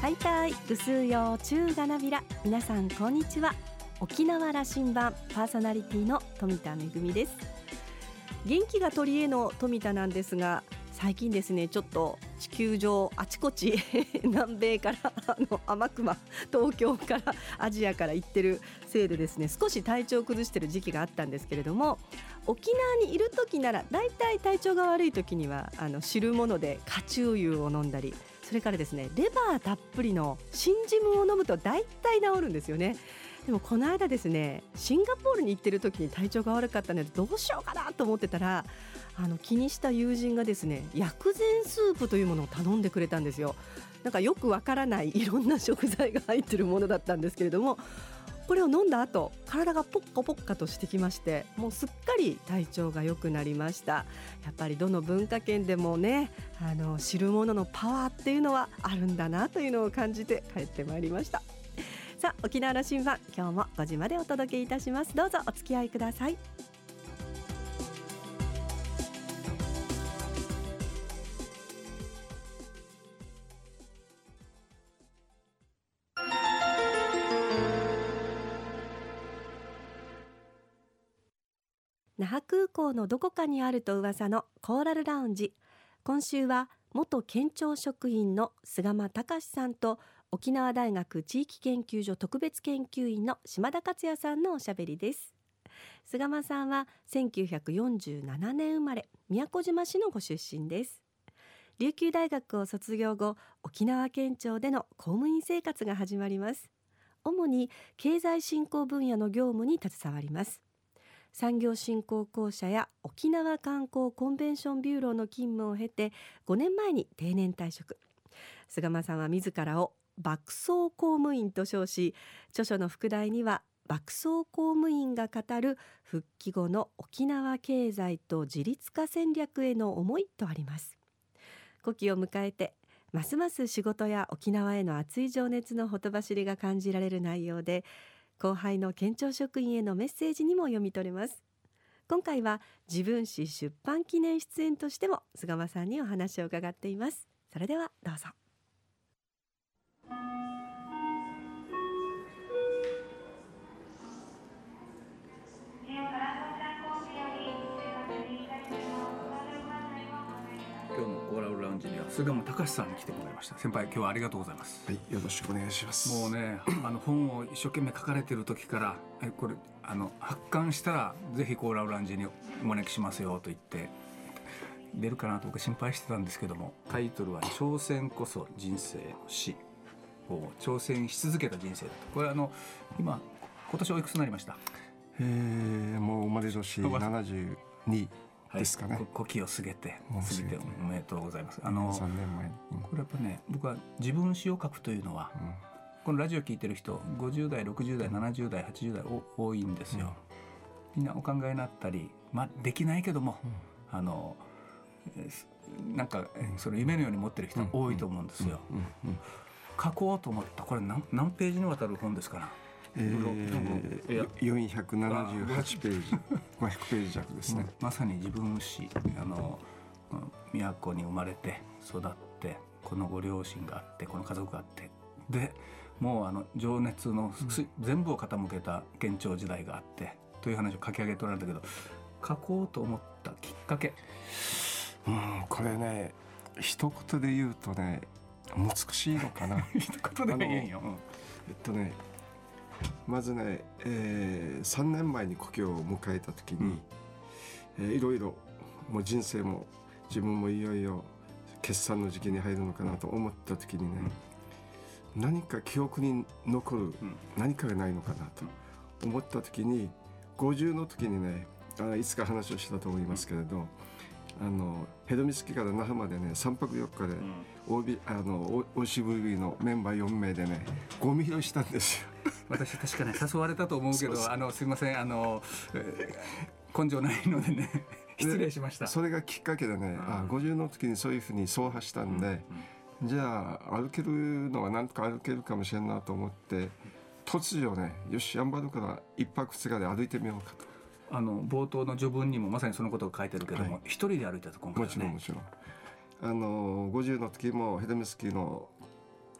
はいたいぐすうようちゅうがなびら。皆さんこんにちは。沖縄羅針盤パーソナリティの富田恵です。元気が取り柄の富田なんですが最近ですねちょっと地球上あちこち 南米からあの天熊東京からアジアから行ってるせいでですね少し体調を崩してる時期があったんですけれども沖縄にいる時ならだいたい体調が悪い時にはあの汁物でカチューユを飲んだりそれからですねレバーたっぷりの新ジムを飲むと大体治るんですよね。でもこの間ですねシンガポールに行ってる時に体調が悪かったのでどうしようかなと思ってたらあの気にした友人がですね薬膳スープというものを頼んでくれたんですよ。なんかよくわからないいろんな食材が入ってるものだったんですけれどもこれを飲んだ後体がポッカポッカとしてきましてもうすっかり体調が良くなりました。やっぱりどの文化圏でもねあの知るもののパワーっていうのはあるんだなというのを感じて帰ってまいりました。さあ沖縄羅針盤今日も5時までお届けいたします。どうぞお付き合いください。那覇空港のどこかにあると噂のコーラルラウンジ今週は元県庁職員の菅間隆さんと沖縄大学地域研究所特別研究員の島田克也さんのおしゃべりです。菅間さんは1947年生まれ宮古島市のご出身です。琉球大学を卒業後沖縄県庁での公務員生活が始まります。主に経済振興分野の業務に携わります。産業振興公社や沖縄観光コンベンションビューローの勤務を経て5年前に定年退職。菅間さんは自らを爆走公務員と称し著書の副題には爆走公務員が語る復帰後の沖縄経済と自立化戦略への思いとあります。古希を迎えてますます仕事や沖縄への熱い情熱のほとばしりが感じられる内容で後輩の県庁職員へのメッセージにも読み取れます。今回は自分史出版記念出演としても菅間さんにお話を伺っています。それではどうぞ。ジには菅間隆さんに来てもらいました。先輩今日はありがとうございます。はいよろしくお願いします。もうねあの本を一生懸命書かれてる時からえこれあの発刊したらぜひコーラウランジにお招きしますよと言って出るかなと僕心配してたんですけどもタイトルは「挑戦こそ人生の死」を挑戦し続けた人生。だとこれあの今今年おいくつになりました？えー、もう生まれ年72ですかね、はい、古希を過ぎて過ぎておめでとうございます。あの3年前、うん、これやっぱね僕は自分詩を書くというのは、うん、このラジオ聞いてる人50代60代70代80代多いんですよ、みんなお考えになったりまあできないけども、あのなんかそれ夢のように持ってる人多いと思うんですよ、書こうと思った。これ何何ページにわたる本ですかな？えー、478ページ。500ページ弱ですね、まさに自分史あの都に生まれて育ってこのご両親があってこの家族があって。でもうあの情熱の、うん、全部を傾けた県庁時代があってという話を書き上げておられたけど書こうと思ったきっかけ。うんこれね一言で言うとね難しいのかな。一言で言えんよ、えっとねまずね、えー、3年前に故郷を迎えた時に、うん、えー、いろいろもう人生も自分もいよいよ決算の時期に入るのかなと思った時にね、うん、何か記憶に残る何かがないのかなと思った時に50の時にねあいつか話をしたと思いますけれど、あのヘドミスキから那覇までね3泊4日で、うん、OB あの OCVB のメンバー4名でねゴミ拾いしたんですよ。私確かね誘われたと思うけどあのすいませんあの、えー、根性ないのでね失礼しました。それがきっかけでね、うん、あ50の時にそういうふうに走破したんで、うんうん、じゃあ歩けるのはなんとか歩けるかもしれんなと思って突如ねよし頑張るから一泊二日で歩いてみようかと。あの冒頭の序文にもまさにそのことが書いてるけども、はい、一人で歩いたと今回、ね、もちろんもちろん。あの50の時もヘデミスキーの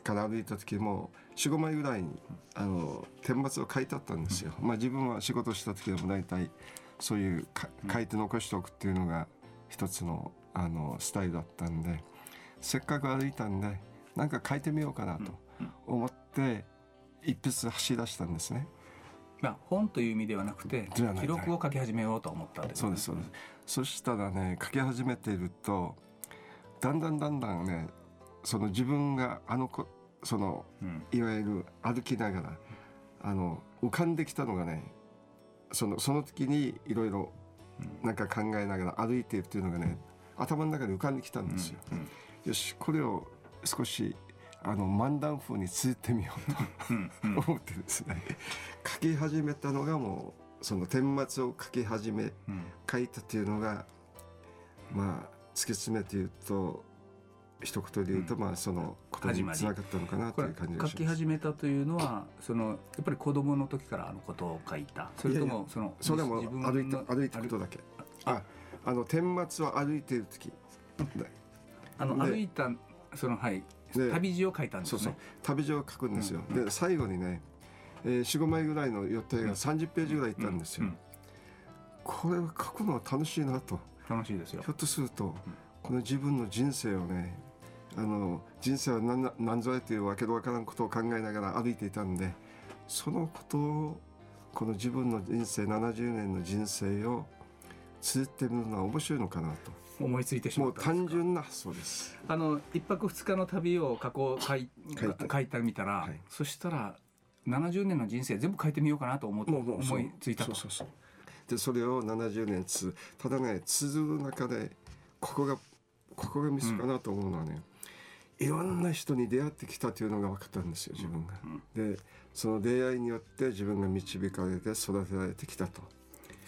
から歩いた時も45枚ぐらいにあの天末を書いてあったんですよ。まあ、自分は仕事した時でも大体そういうか書いて残しておくっていうのが一つのあのスタイルだったんでせっかく歩いたんでなんか書いてみようかなと思って一筆走り出したんですね。まあ、本という意味ではなくて記録を書き始めようと思ったといそうですそうです。そしたらね書き始めているとだんだんだんだんねその自分があのこそのうん。いわゆる歩きながらあの浮かんできたのがねそのその時にいろいろなんか考えながら歩いているっていうのがね頭の中で浮かんできたんですよ。うん。よしこれを少しあの漫談風に綴ってみようと思ってですね。書き始めたのがもうその顛末を書き始めうん。書いたっていうのがまあ突き詰めて言うと一言で言うと、うん。まあそのことにつながったのかなという感じが書きします。始めたというのはそのやっぱり子供の時からあのことを書いた？それともそのそれはも歩いての歩いてることだけ。あ。あの顛末を歩いている時。あので歩いたそのはい。で旅路を書いたんですそうそう。旅路を書くんですよ。うん。で最後にね、えー、45枚ぐらいの予定が30ページぐらいいったんですよ。うん。これを書くのは楽しいなと。楽しいですよ。ひょっとするとこの自分の人生をねあの人生は何な何ぞやというわけのわからんことを考えながら歩いていたんでそのことをこの自分の人生70年の人生を綴ってみるのは面白いのかなと思いついてしまったんですか？単純な発想です。あの一泊二日の旅を書こう書い書いてみたら、はい。そしたら70年の人生全部書いてみようかなと思って思いついたと。そうそうそう。でそれを70年つただね綴る中でここがここがミスかなと思うのはね、いろんな人に出会ってきたというのが分かったんですよ自分が。でその出会いによって自分が導かれて育てられてきたと。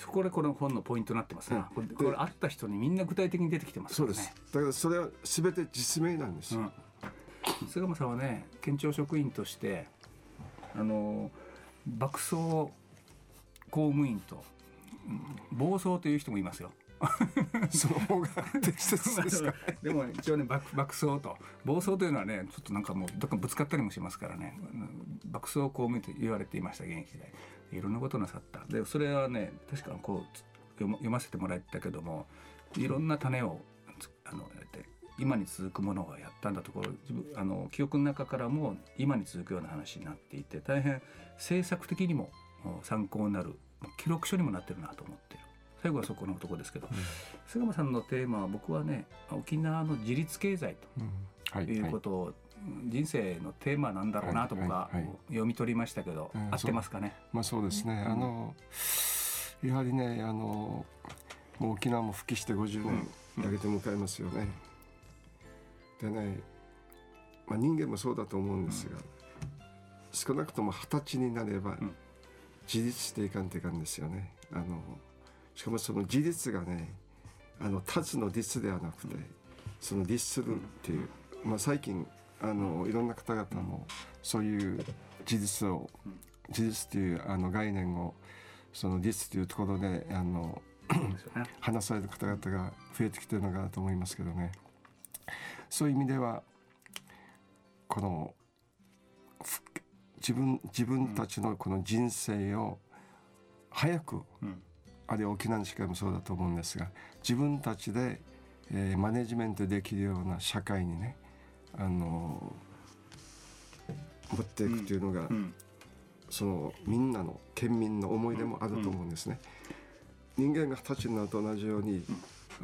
そこでこの本のポイントになってますな、うんこれこれ会った人にみんな具体的に出てきてますよねそうです。だからそれは全て実名なんですよ。うん、菅間さんはね県庁職員としてあの爆走公務員と、うん暴走という人もいますよ。その方が適切ですか？でも一応ね爆爆走と暴走というのはねちょっとなんかもうどっかぶつかったりもしますからねうん爆走公務員と言われていました現役時代いろんなことなさった。でそれはね確かこうつ読ませてもらったけどもいろんな種をつあのやって今に続くものをやったんだところ自分あの記憶の中からも今に続くような話になっていて大変政策的にもお参考になる記録書にもなってるなと思ってる。最後はそこのとこですけど、菅間さんのテーマは僕はね沖縄の自立経済ということを、人生のテーマなんだろうなと僕ははいはいはい。読み取りましたけど、うん合ってますかね？まあそうですね、うん。あのやはりねあのもう沖縄も復帰して50年うん。やげて迎えますよね。でね、まあ、人間もそうだと思うんですが、少なくとも二十歳になればん。自立していかんといかんですよね。あのしかもその自立がねあの立つの立ではなくて、その立するっていう、まあ、最近あのいろんな方々もそういう自立を自立というあの概念をその立というところであの話される方々が増えてきてるのかなと思いますけどね。そういう意味ではこのふ自分自分たちのこの人生を早く、うん。あるいは沖縄の社会もそうだと思うんですが自分たちで、えーマネジメントできるような社会にねあの持っていくというのが、うんそのみんなの県民の思い出もあると思うんですね。人間が二十歳になると同じように、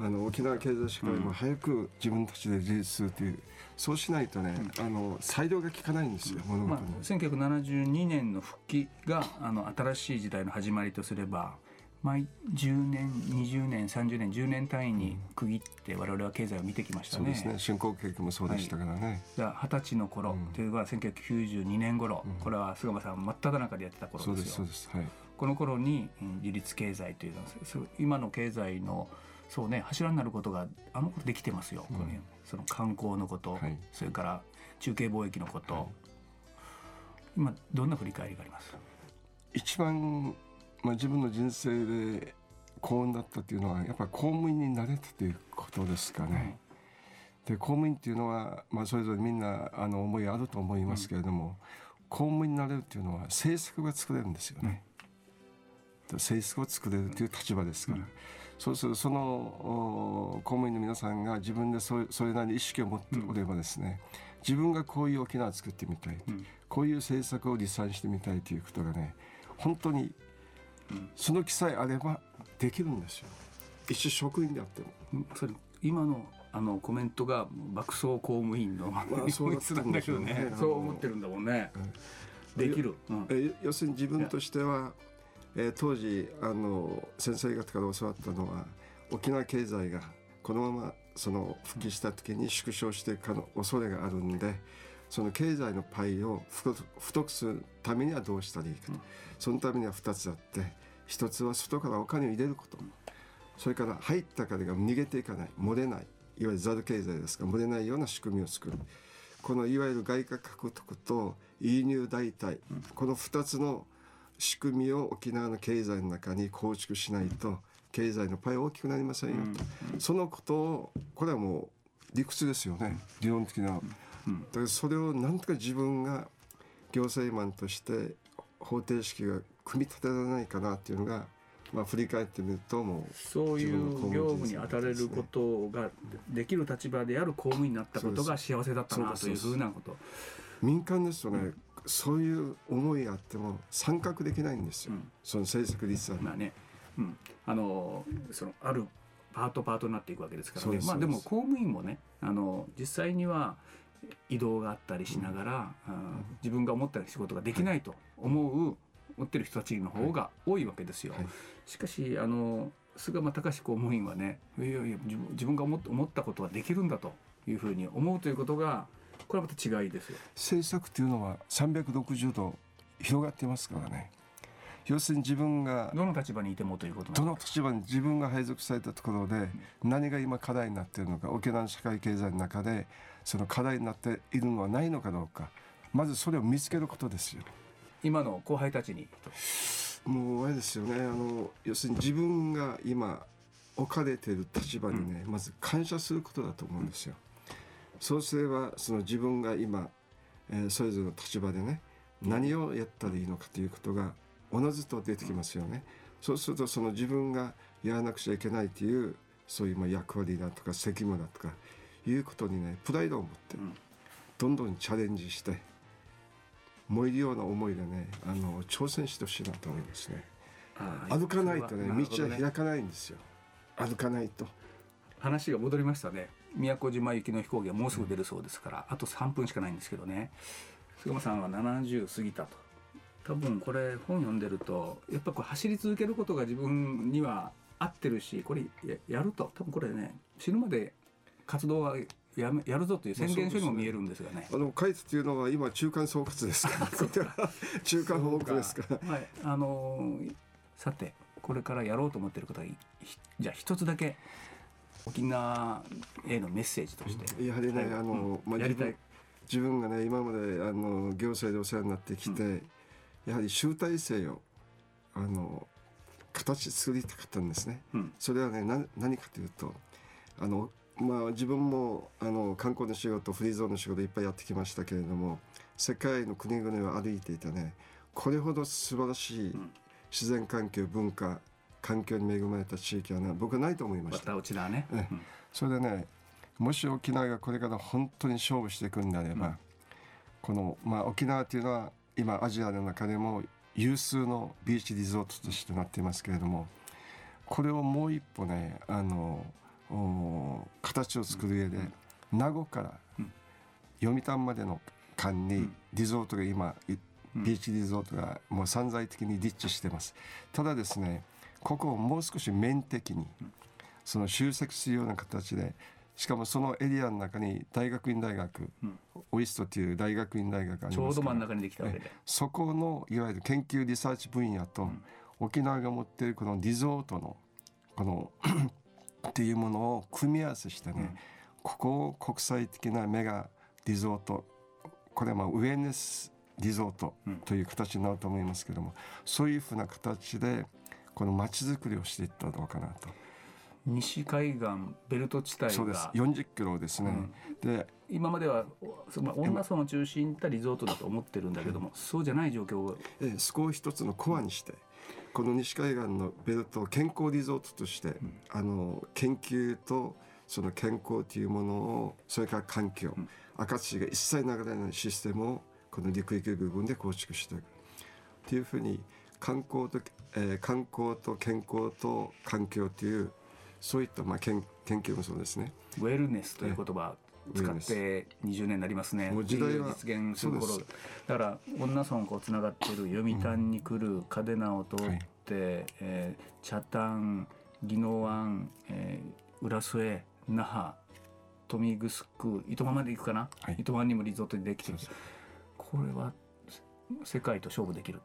あの沖縄経済社会も早く自分たちで自立するという、そうしないとね、あの裁量が効かないんですよ、物まあ事に。、1972年の復帰があの新しい時代の始まりとすれば毎10年20年30年10年単位に区切って我々は経済を見てきましたね。そうですね、竣工景気もそうでしたからね。じゃあ二十歳の頃うん。というのは1992年頃、これは菅間さん真っ只中でやってた頃でそうですす、そようです。はい。この頃にうん自立経済というのは今の経済のそうね柱になることがあの頃できてますよ、これその観光のこと、はい。それから中継貿易のこと、はい。今どんな振り返りがあります？一番、まあ、自分の人生で幸運だったというのはやっぱり公務員になれたということですかね。で公務員っていうのは、まあ、それぞれみんなあの思いあると思いますけれども、公務員になれるっていうのは政策が作れるんですよね。政策を作れるという立場ですから、そうするとその公務員の皆さんが自分でそれそれなりに意識を持っておればですね、自分がこういう沖縄を作ってみたい、こういう政策を立案してみたいということがね本当にその気さえあればできるんですよ。一職員であっても。それ今のあのコメントが爆走公務員の、まあ、そうなんだけどね。そう思ってるんだもんね、できる、うん、要するに自分としては、えー、当時あの先生方から教わったのは沖縄経済がこのままその復帰した時に縮小していくかの恐れがあるんでその経済のパイを太くするためにはどうしたらいいかと、うん、そのためには2つあって1つは外からお金を入れること。それから入った金が逃げていかない漏れないいわゆるザル経済ですが漏れないような仕組みを作る。このいわゆる外貨獲得と輸入代替、この2つの仕組みを沖縄の経済の中に構築しないと経済のパイ大きくなりませんよと、そのことをこれはもう理屈ですよね。理論的な、だからそれをなんとか自分が行政マンとして方程式が組み立てられないかなっていうのがまあ、振り返ってみるともうそういう業務に当たれることができる立場である公務員になったことが幸せだったなというふうなこと。民間ですとね、うん、そういう思いがあっても参画できないんですよ、うん、その政策立案。まあね、うん、あのそのあるパートパートになっていくわけですからね。まあでも公務員もねあの実際には移動があったりしながら、うん、自分が思った仕事ができないと思う、持ってる人たちの方が多いわけですよ。はいはいしかしあの菅間隆公務員はねいやいや自分が思思ったことはできるんだというふうに思うということがこれはまた違いですよ。政策というのは360度広がってますからね。要するに自分がどの立場にいてもということどの立場に自分が配属されたところで何が今課題になっているのか沖縄の社会経済の中でその課題になっているのはないのかどうかまずそれを見つけることですよ。今の後輩たちにもうあれですよねあの要するに自分が今置かれている立場にね、うん、まず感謝することだと思うんですよ。そうすればその自分が今、えー、それぞれの立場でね何をやったらいいのかということがおのずと出てきますよね。そうするとその自分がやらなくちゃいけないというそういうまあ役割だとか責務だとかいうことにねプライドを持ってどんどんチャレンジして燃えるような思いでねあの挑戦してほしいなと思いますね。歩かないとね道は開かないんですよ、歩かないと。話が戻りましたね。宮古島行きの飛行機はもうすぐ出るそうですから、うん、あと3分しかないんですけどね。菅間さんは70過ぎたと。多分これ本読んでるとやっぱこう走り続けることが自分には合ってるしこれやると。多分これね死ぬまで活動はやめやるぞという宣言書にも見えるんですがね。あの会津というのは今中間総括ですから。中間報告ですから。はい。あのー、さてこれからやろうと思っている方じゃあ一つだけ沖縄へのメッセージとして。やはりね、はい、あの、まあ、やりたい自分がね今まであの行政でお世話になってきて、うん、やはり集大成をあの形作りたかったんですね。うん、それはねな何かというとあのまあ、自分もあの観光の仕事フリーゾーンの仕事いっぱいやってきましたけれども世界の国々を歩いていたねこれほど素晴らしい自然環境文化環境に恵まれた地域はね僕はないと思いました。ね、うん、それでねもし沖縄がこれから本当に勝負していくんであれば、うん、この、まあ、沖縄というのは今アジアの中でも有数のビーチリゾートとしてなっていますけれどもこれをもう一歩ねあの形を作る上で、名護から読谷までの間にリゾートが今ビーチリゾートがもう散在的に立地してます。ただですねここをもう少し面的にその集積するような形でしかもそのエリアの中に大学院大学、うん、オイストという大学院大学ありますちょうど真ん中にできたわけで。そこのいわゆる研究リサーチ分野と、うん、沖縄が持っているこのリゾートのこのっていうものを組み合わせしてね、うん、ここを国際的なメガリゾートこれはまあウェルネスリゾートという形になると思いますけども、そういうふうな形でこの街づくりをしていったらどうかなと。西海岸ベルト地帯が。そうです。40キロですね、うん、で今まではその女村を中心にったリゾートだと思ってるんだけども、そうじゃない状況を、えー、そこを一つのコアにして、この西海岸のベルトを健康リゾートとして、うん、あの研究とその健康というものをそれから環境、うん、赤土が一切流れないシステムをこの陸域部分で構築していく。っていうふうに観光と、えー、観光と健康と環境というそういったまあ研研究もそうですね。ウェルネスという言葉、使って20年になりますね。もう時代は実現する頃。だから女村こうつながっている読谷に来る嘉手納を通って、うんはい、えー、北谷宜野湾、えー、浦添那覇豊見城糸満まで行くかな、はい、糸満にもリゾートでできてる。これは世界と勝負できる。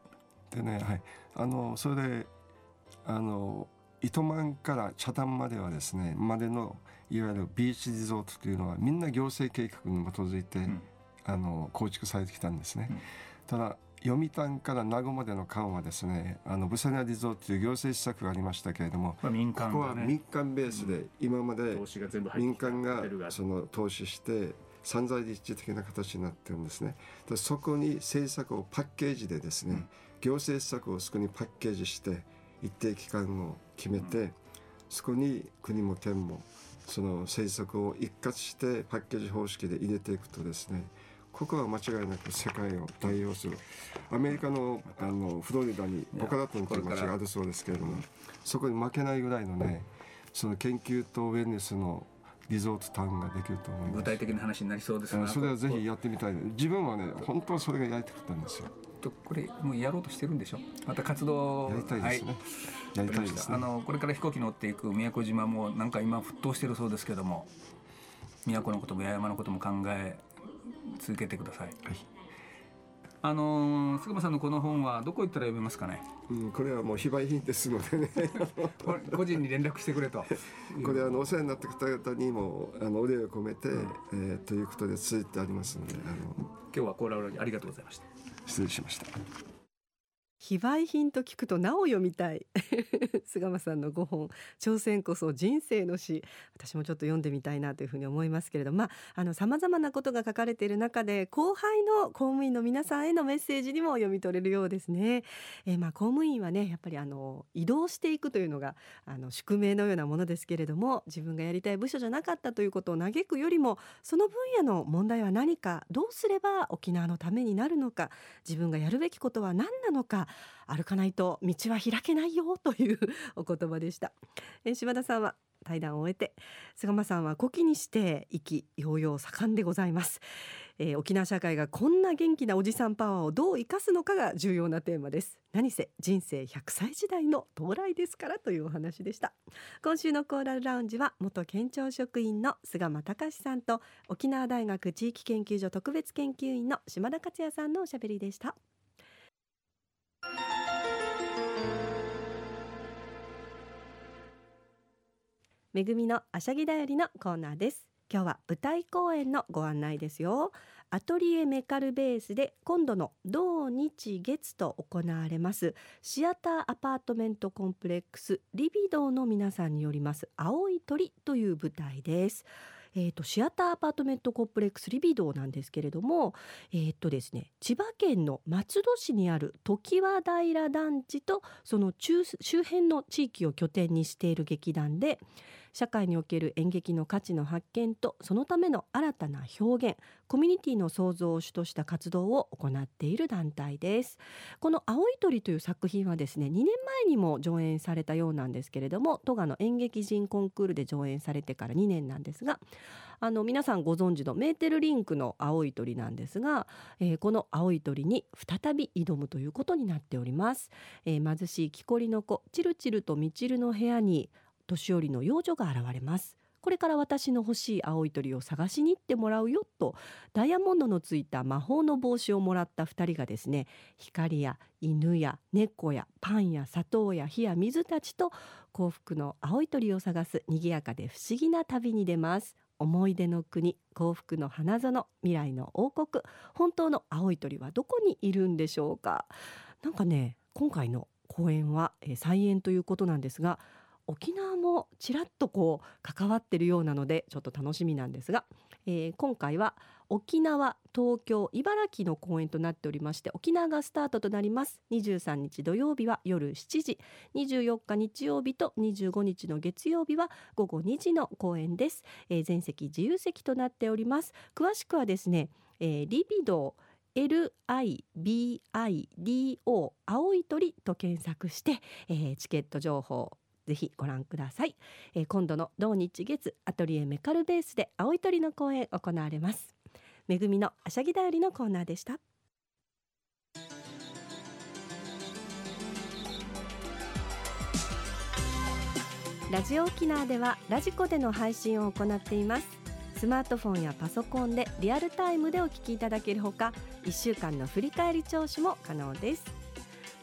でね、はい、あのそれであの糸満から北谷まではですねまでのいわゆるビーチリゾートというのはみんな行政計画に基づいて、うん、あの構築されてきたんですね。うん、ただ読谷から名護までの間はですねあのブサニャリゾートという行政施策がありましたけれども、まあ民間、ね、ここは民間ベースで今まで民間がその投資して散財立地的な形になってるんですね。そこに政策をパッケージでですね、うん、行政施策をそこにパッケージして一定期間を決めて、そこに国も県もその政策を一括してパッケージ方式で入れていくとですねここは間違いなく世界を代表する。アメリカのあのフロリダにボカラトンという街があるそうですけれどもそこに負けないぐらいのねその研究とウェルネスのリゾートタウンができると思います。具体的な話になりそうですそれはぜひやってみたい。自分はね本当はそれがやりたかったんですよ。とこれもうやろうとしてるんでしょ？また活動やりたいですね、はい、やりたいですね。あのこれから飛行機乗っていく宮古島もなんか今沸騰してるそうですけども宮古のことも八重山のことも考え続けてください、はいあの菅間さんのこの本はどこ行ったら読めますかね？うん、これはもう非売品ですのでね 個人に連絡してくれと。これあのお世話になった方々にもあのお礼を込めて、うん、えー、ということで続いてありますので、あの今日はコーラルありがとうございました。失礼しました。非売品と聞くとなお読みたい。菅間さんの5本。挑戦こそ人生の詩。私もちょっと読んでみたいなというふうに思いますけれどまああの様々なことが書かれている中で後輩の公務員の皆さんへのメッセージにも読み取れるようですね、えー、まあ公務員はねやっぱりあの移動していくというのがあの宿命のようなものですけれども自分がやりたい部署じゃなかったということを嘆くよりもその分野の問題は何かどうすれば沖縄のためになるのか自分がやるべきことは何なのか歩かないと道は開けないよというお言葉でした。え島田さんは対談を終えて菅間さんは古希にして意気揚々盛んでございます、えー、沖縄社会がこんな元気なおじさんパワーをどう生かすのかが重要なテーマです。何せ人生100歳時代の到来ですからというお話でした。今週のコーラルラウンジは元県庁職員の菅間隆さんと沖縄大学地域研究所特別研究員の島田克也さんのおしゃべりでした。めぐみのあしゃぎだよりのコーナーです。今日は舞台公演のご案内ですよ。アトリエメカルベースで今度の土日月と行われます。シアターアパートメントコンプレックスリビドーの皆さんによります青い鳥という舞台です。えーと、シアターアパートメントコンプレックスリビドーなんですけれども、えーとですね、千葉県の松戸市にある常盤平団地とその周辺の地域を拠点にしている劇団で社会における演劇の価値の発見とそのための新たな表現コミュニティの創造を主とした活動を行っている団体です。この青い鳥という作品はですね2年前にも上演されたようなんですけれども戸賀の演劇人コンクールで上演されてから2年なんですがあの皆さんご存知のメーテルリンクの青い鳥なんですが、えー、この青い鳥に再び挑むということになっております、えー、貧しい木こりの子チルチルとみちるの部屋に年寄りの幼女が現れます。これから私の欲しい青い鳥を探しに行ってもらうよとダイヤモンドのついた魔法の帽子をもらった2人がですね光や犬や猫やパンや砂糖や火や水たちと幸福の青い鳥を探す賑やかで不思議な旅に出ます。思い出の国幸福の花園未来の王国本当の青い鳥はどこにいるんでしょうか？なんかね今回の公演は、えー、再演ということなんですが沖縄もちらっとこう関わってるようなのでちょっと楽しみなんですが、えー、今回は沖縄東京茨城の公演となっておりまして沖縄がスタートとなります。23日土曜日は夜7時。24日日曜日と25日の月曜日は午後2時の公演です、えー、全席自由席となっております。詳しくはですね、えー、リビド LIBIDO 青い鳥と検索して、えー、チケット情報ぜひご覧ください、えー、今度の同日月アトリエメカルベースで青い鳥の公演行われます。めぐみのあしゃぎだよりのコーナーでした。ラジオ沖縄ではラジコでの配信を行っています。スマートフォンやパソコンでリアルタイムでお聞きいただけるほか1週間の振り返り聴取も可能です。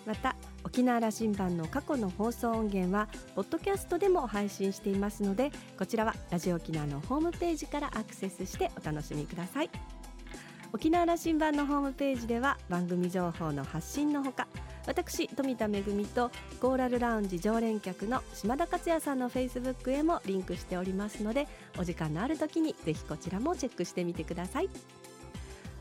また沖縄羅針盤の過去の放送音源はポッドキャストでも配信していますのでこちらはラジオ沖縄のホームページからアクセスしてお楽しみください。沖縄羅針盤のホームページでは番組情報の発信のほか私富田恵とコーラルラウンジ常連客の島田克也さんのフェイスブックへもリンクしておりますのでお時間のある時にぜひこちらもチェックしてみてください。